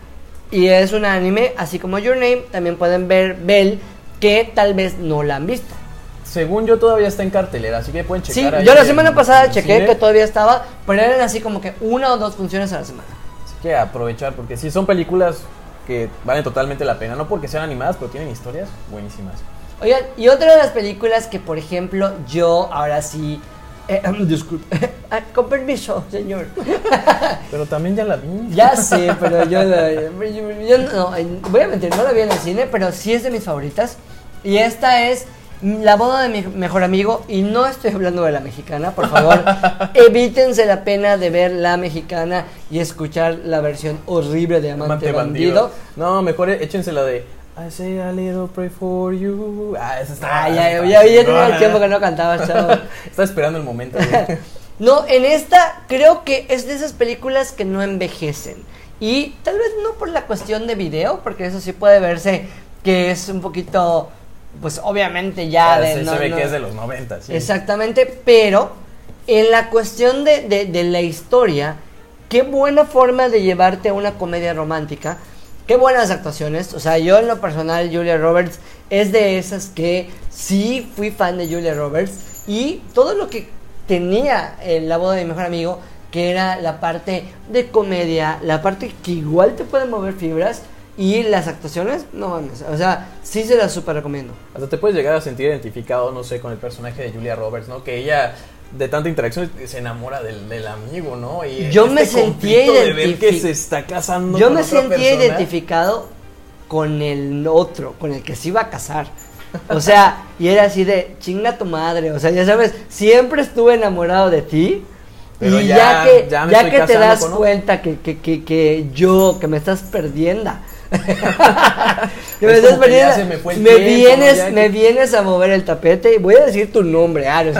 y es un anime, así como Your Name, también pueden ver Bell, que tal vez no la han visto. Según yo todavía está en cartelera, así que pueden Sí, checar ahí yo la semana pasada chequé que todavía estaba, pero eran así como que una o dos funciones a la semana. Así que aprovechar, porque sí son películas que valen totalmente la pena, no porque sean animadas, pero tienen historias buenísimas. Oigan, y otra de las películas que, por ejemplo, yo ahora sí. Eh, disculpe. Ah, con permiso, señor. Pero también ya la vi. ya sé, pero yo, la- yo- yo no. Voy a mentir, no la vi en el cine, pero sí es de mis favoritas. Y esta es La boda de mi mejor amigo. Y no estoy hablando de la mexicana, por favor. evítense la pena de ver la mexicana y escuchar la versión horrible de Amante, Amante bandido. No, mejor échense la de I say a little pray for you. Ah, esa está. Ah, ya, ya, ya, tenía el tiempo que no cantaba, chavo. Estaba esperando el momento. No, en esta creo que es de esas películas que no envejecen. Y tal vez no por la cuestión de video, porque eso sí puede verse que es un poquito, pues obviamente ya de... sí, no- se ve no- que es de los 90, sí. Exactamente, pero en la cuestión de, de- de la historia, qué buena forma de llevarte a una comedia romántica, qué buenas actuaciones. O sea, yo en lo personal, Julia Roberts es de esas que sí fui fan de Julia Roberts y todo lo que tenía en la boda de mi mejor amigo, que era la parte de comedia, la parte que igual te puede mover fibras. Y las actuaciones, no mames, o sea, sí se las super recomiendo. Hasta te puedes llegar a sentir identificado, no sé, con el personaje de Julia Roberts, ¿no? Que ella, de tanta interacción, se enamora del, del amigo, ¿no? Y Yo este me sentí conflicto de ver identifi- que se está casando Yo con me otra sentí persona. identificado con el otro, con el que se iba a casar. O sea, y era así de chinga tu madre. O sea, ya sabes, siempre estuve enamorado de ti. Pero y ya- ya, que, ya que te das cuenta que, que, que, que yo, que me estás perdiendo. me estás tiempo, ¿no? vienes, me vienes a mover el tapete y voy a decir tu nombre, Ares.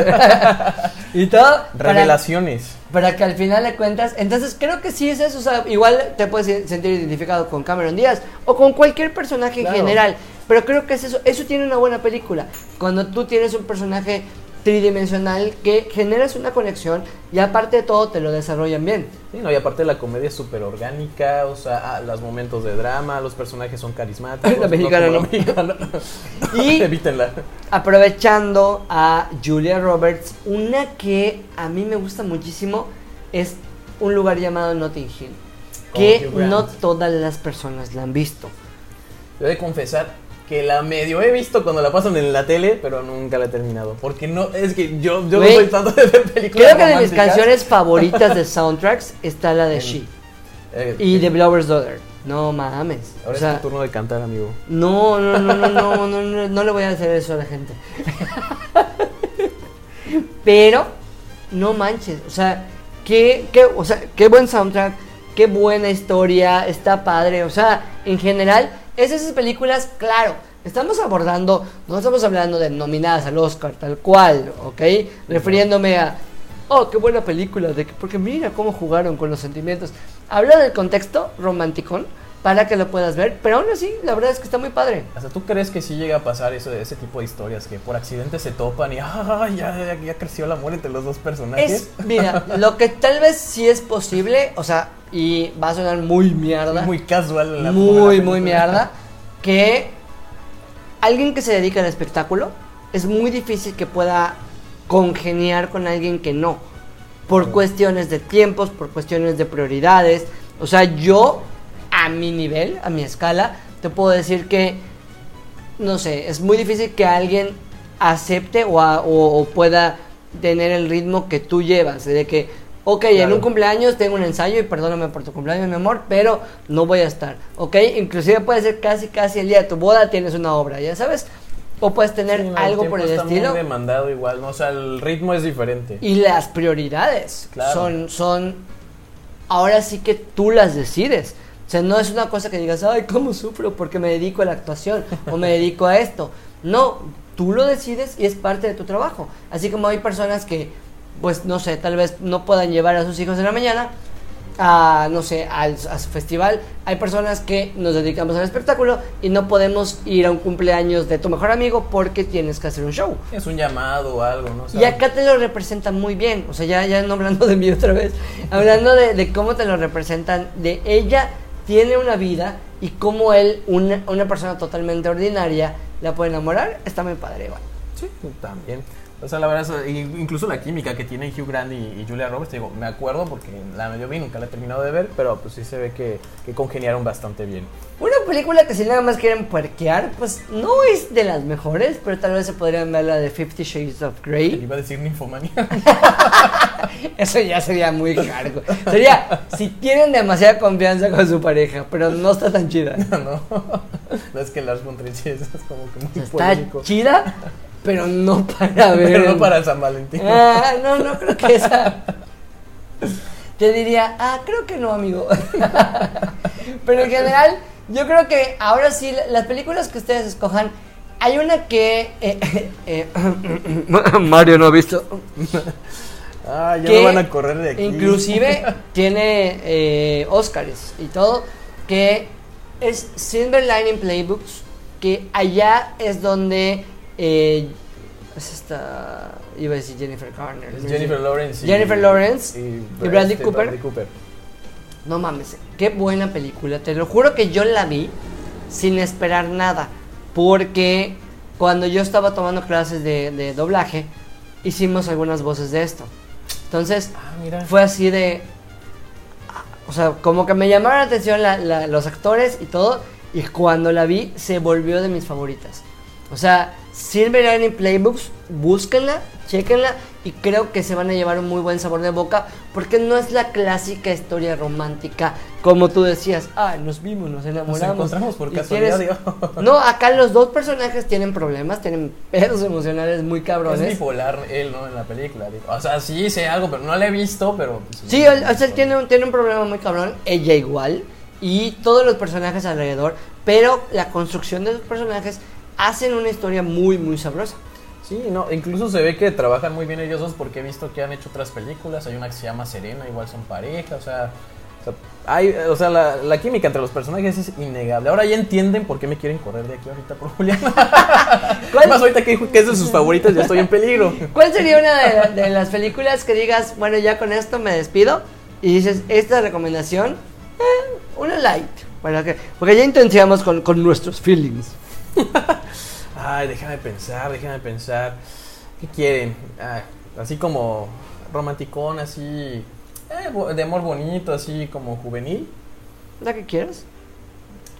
y todo. para- Revelaciones. Para que al final le cuentas. Entonces creo que sí es eso. O sea, igual te puedes sentir identificado con Cameron Díaz o con cualquier personaje Claro. en general. Pero creo que es eso. Eso tiene una buena película. Cuando tú tienes un personaje tridimensional que generas una conexión y aparte de todo te lo desarrollan bien. Sí, no, y aparte la comedia es súper orgánica, o sea, ah, los momentos de drama, los personajes son carismáticos. La mexicana no. Y- Evítenla. Aprovechando a Julia Roberts, una que a mí me gusta muchísimo es un lugar llamado Notting Hill. Que no todas las personas la han visto. Yo he de confesar que la medio he visto cuando la pasan en la tele, pero nunca la he terminado. Porque no, es que yo, yo no soy tanto de ver películas Creo que de mis canciones favoritas de soundtracks está la de She Eh, y The Blower's Daughter. No mames. Ahora O es tu turno de cantar, amigo. no, no, no, no, no, no, no, no le voy a hacer eso a la gente. Pero, no manches, o sea, qué, qué, o sea, qué buen soundtrack, qué buena historia, está padre, o sea, en general, es esas películas, claro, estamos abordando, no estamos hablando de nominadas al Oscar, tal cual, ¿ok? Refiriéndome a, oh, qué buena película, de que- porque mira cómo jugaron con los sentimientos. Habla del contexto romanticón para que lo puedas ver, pero aún así, la verdad es que está muy padre. Hasta tú crees que sí llega a pasar eso de ese tipo de historias que por accidente se topan y ¡ay, ya, ya, ya creció el amor entre los dos personajes. Es, mira, lo que tal vez sí es posible, o sea, y va a sonar muy mierda, muy casual la muy, muy mierda, que alguien que se dedica al espectáculo es muy difícil que pueda congeniar con alguien que no, por cuestiones de tiempos, por cuestiones de prioridades. O sea, yo, a mi nivel, a mi escala, te puedo decir que, no sé, es muy difícil que alguien acepte o, a- o- o pueda tener el ritmo que tú llevas, de que, ok, en un cumpleaños tengo un ensayo y perdóname por tu cumpleaños, mi amor, pero no voy a estar, ok, inclusive puede ser casi, casi el día de tu boda tienes una obra, ya sabes, o puedes tener Sí, no, algo por el está estilo. Muy demandado igual, ¿no? O sea, el ritmo es diferente. Y las prioridades Claro. son, son, ahora sí que tú las decides. O sea, no es una cosa que digas, ay, ¿cómo sufro porque me dedico a la actuación o me dedico a esto? No, tú lo decides y es parte de tu trabajo. Así como hay personas que, pues, no sé, tal vez no puedan llevar a sus hijos en la mañana a, no sé, al, a su festival. Hay personas que nos dedicamos al espectáculo y no podemos ir a un cumpleaños de tu mejor amigo porque tienes que hacer un show. Es un llamado o algo, ¿no? Y acá te lo representan muy bien. O sea, ya, ya no hablando de mí otra vez. Hablando de, de cómo te lo representan. De ella tiene una vida y cómo él, una, una persona totalmente ordinaria, la puede enamorar. Está muy padre, igual. Sí, también. O sea, la verdad, incluso la química que tienen Hugh Grant y, y Julia Roberts, digo, me acuerdo porque la medio vi, nunca la he terminado de ver, pero pues sí se ve que, que congeniaron bastante bien. Una película que si nada más quieren puerquear, pues no es de las mejores, pero tal vez se podrían ver la de Fifty Shades of Te Grey. iba a decir ninfomanía. Eso ya sería muy cargo. Sería si tienen demasiada confianza con su pareja, pero no está tan chida. no, no es que Lars von Trier es como que muy Está polémico. chida, pero no para ver. Pero no para San Valentín. Ah, no, no creo que esa. Te diría, ah, creo que no, amigo. Pero en general, yo creo que ahora sí, las películas que ustedes escojan, hay una que. eh, eh, Mario no ha visto. Ah, ya que no van a correr de aquí. Inclusive tiene eh, Oscars y todo, que es Silver Lining Playbooks, que allá es donde eh, es esta, iba a decir Jennifer Garner. Es Jennifer Lawrence. y- Jennifer Lawrence y, y Bradley Cooper. Bradley Cooper. No mames, qué buena película. Te lo juro que yo la vi sin esperar nada. Porque cuando yo estaba tomando clases de, de doblaje, hicimos algunas voces de esto. Entonces, Ah, mira. fue así de. O sea, como que me llamaron la atención la- la- los actores y todo. Y cuando la vi, se volvió de mis favoritas. O sea, Silver Lining Playbooks, búsquenla, chequenla. Y creo que se van a llevar un muy buen sabor de boca. Porque no es la clásica historia romántica. Como tú decías, ah, nos vimos, nos enamoramos. encontramos por casualidad, tienes-. No, acá los dos personajes tienen problemas, tienen pedos emocionales muy Es cabrones. bipolar él, ¿no? En la película. digo. O sea, sí sé algo, pero no la he visto, pero... pues, Sí, él, o sea, él tiene, un, tiene un problema muy cabrón, ella igual, y todos los personajes alrededor, pero la construcción de los personajes hacen una historia muy, muy sabrosa. Sí, no, incluso se ve que trabajan muy bien ellos dos porque he visto que han hecho otras películas. Hay una que se llama Serena, igual son pareja, o sea, o sea, hay, o sea la, la química entre los personajes es innegable. Ahora ya entienden por qué me quieren correr de aquí ahorita por Juliana. Además, ahorita que que es de sus favoritas, ya estoy en peligro. ¿Cuál sería una de, de las películas que digas, bueno, ya con esto me despido? Y dices, esta recomendación, eh, una light. Bueno, que, porque ya intensiamos con, con nuestros feelings. Ay, déjame pensar, déjame pensar. ¿Qué quieren? Ah, así como romanticón, así. eh, de amor bonito, así como juvenil. ¿La que quieras?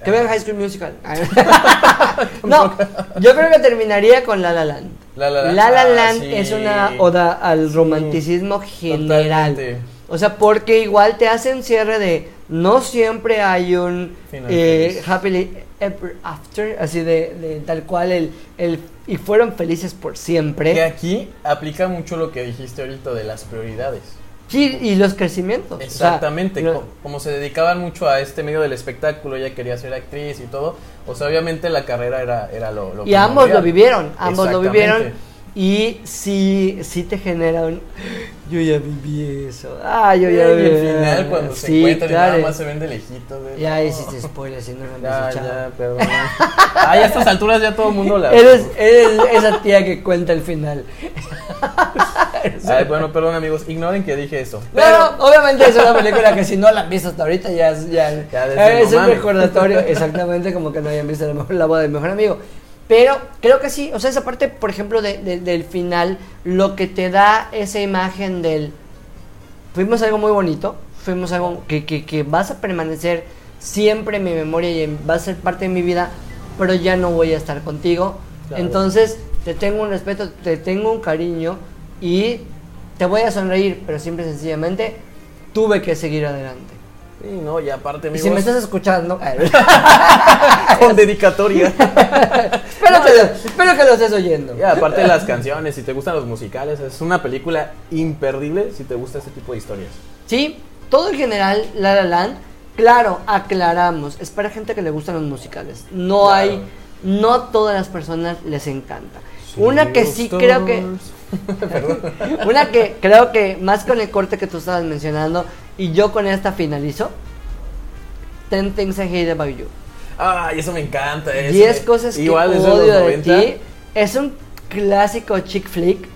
Que vean High School Musical. no, yo creo que terminaría con La La Land. La La Land. La La Ah, Land sí. es una oda al Sí, romanticismo general. totalmente. O sea, porque igual te hacen cierre de no siempre hay un eh, happily ever after, así de, de tal cual el, el y fueron felices por Que siempre. aquí aplica mucho lo que dijiste ahorita de las prioridades. Sí, y los crecimientos. o sea, Exactamente, como se dedicaban mucho a este medio del espectáculo, ella quería ser actriz y todo, o sea, obviamente la carrera era, era lo, lo y ambos lo vivieron, ambos lo vivieron. Y sí, sí te genera un... Yo ya viví eso. Ah, yo Y ya al viví final cuando se encuentran y claro. nada más se ven de lejitos. de- Ya no. hiciste spoiler si no lo Ya, ya, perdón. Ay, a estas alturas ya todo el mundo la Eres, eres esa tía que cuenta el final. Ay, bueno, perdón amigos, ignoren que dije eso. No, no, obviamente es una película que si no la han visto hasta ahorita ya, es- ya, Ya es no un recordatorio, exactamente como que no hayan visto a lo mejor la boda del mejor amigo. Pero creo que sí, o sea, esa parte, por ejemplo, de- de- del final, lo que te da esa imagen del... Fuimos algo muy bonito, fuimos algo que, que, que vas a permanecer siempre en mi memoria y en- va a ser parte de mi vida, pero ya no voy a estar contigo. Claro. Entonces, te tengo un respeto, te tengo un cariño y te voy a sonreír, pero simple y sencillamente tuve que seguir adelante. Sí, no, y aparte Y si me estás escuchando, con dedicatoria. espero, que, espero que lo estés oyendo. Y aparte las canciones, si te gustan los musicales, es una película imperdible si te gusta este tipo de historias. Sí, todo en general, La La Land, claro, aclaramos, es para gente que le gustan los musicales. No Claro. hay, no todas las personas les encanta. Una que sí creo que, una que creo que más con el corte que tú estabas mencionando y yo con esta finalizo. Ten Things I Hate About You. Ay, eso me encanta. ese. 10 cosas Igual de odio de 90. ti. Es un clásico chick flick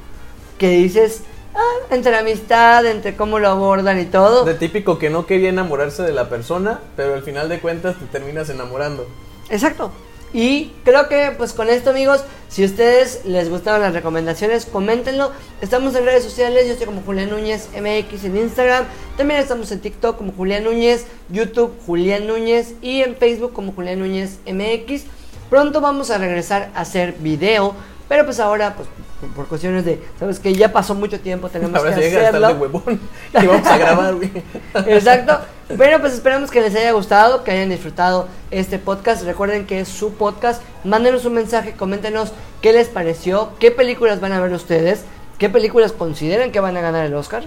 que dices, ah, entre amistad, entre cómo lo abordan y todo. De típico que no quería enamorarse de la persona, pero al final de cuentas te terminas enamorando. Exacto. Y creo que pues con esto amigos, si ustedes les gustaron las recomendaciones, coméntenlo. Estamos en redes sociales, yo estoy como Julián Núñez MX en Instagram. También estamos en TikTok como Julián Núñez, YouTube Julián Núñez y en Facebook como Julián Núñez MX. Pronto vamos a regresar a hacer video, pero pues ahora pues por- cuestiones de, sabes que ya pasó mucho tiempo, tenemos Ahora que sí llega a estar de hacerlo. huevón. Y vamos a grabar, güey. Exacto. Pero pues esperamos que les haya gustado, que hayan disfrutado este podcast. Recuerden que es su podcast. Mándenos un mensaje, coméntenos qué les pareció, qué películas van a ver ustedes, qué películas consideran que van a ganar el Oscar.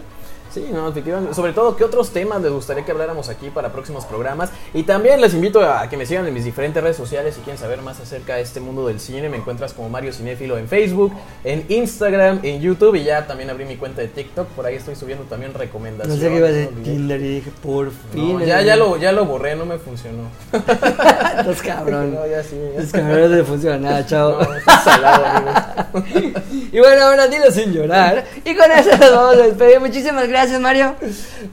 Sí, no, efectivamente. Sobre todo, ¿qué otros temas les gustaría que habláramos aquí para próximos programas? Y también les invito a que me sigan en mis diferentes redes sociales si quieren saber más acerca de este mundo del cine. Me encuentras como Mario Cinéfilo en Facebook, en Instagram, en YouTube y ya también abrí mi cuenta de TikTok. Por ahí estoy subiendo también No recomendaciones. sé qué iba a decir no olvidé. Tinder y dije, por fin. No, ya, ya, lo, ya lo borré, no me funcionó. Los cabrón. No, ya sí. ya. Los cabrones no funciona nada, chao. No, salado, amigos. Y bueno, ahora dilo sin llorar. Y con eso nos vamos a despedir. Muchísimas gracias, Mario.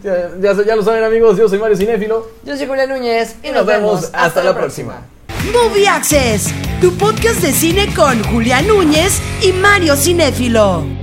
Ya, ya, ya lo saben, amigos. Yo soy Mario Cinéfilo. Yo soy Julián Núñez y, Y nos vemos hasta la próxima. Movie Access, tu podcast de cine con Julián Núñez y Mario Cinéfilo.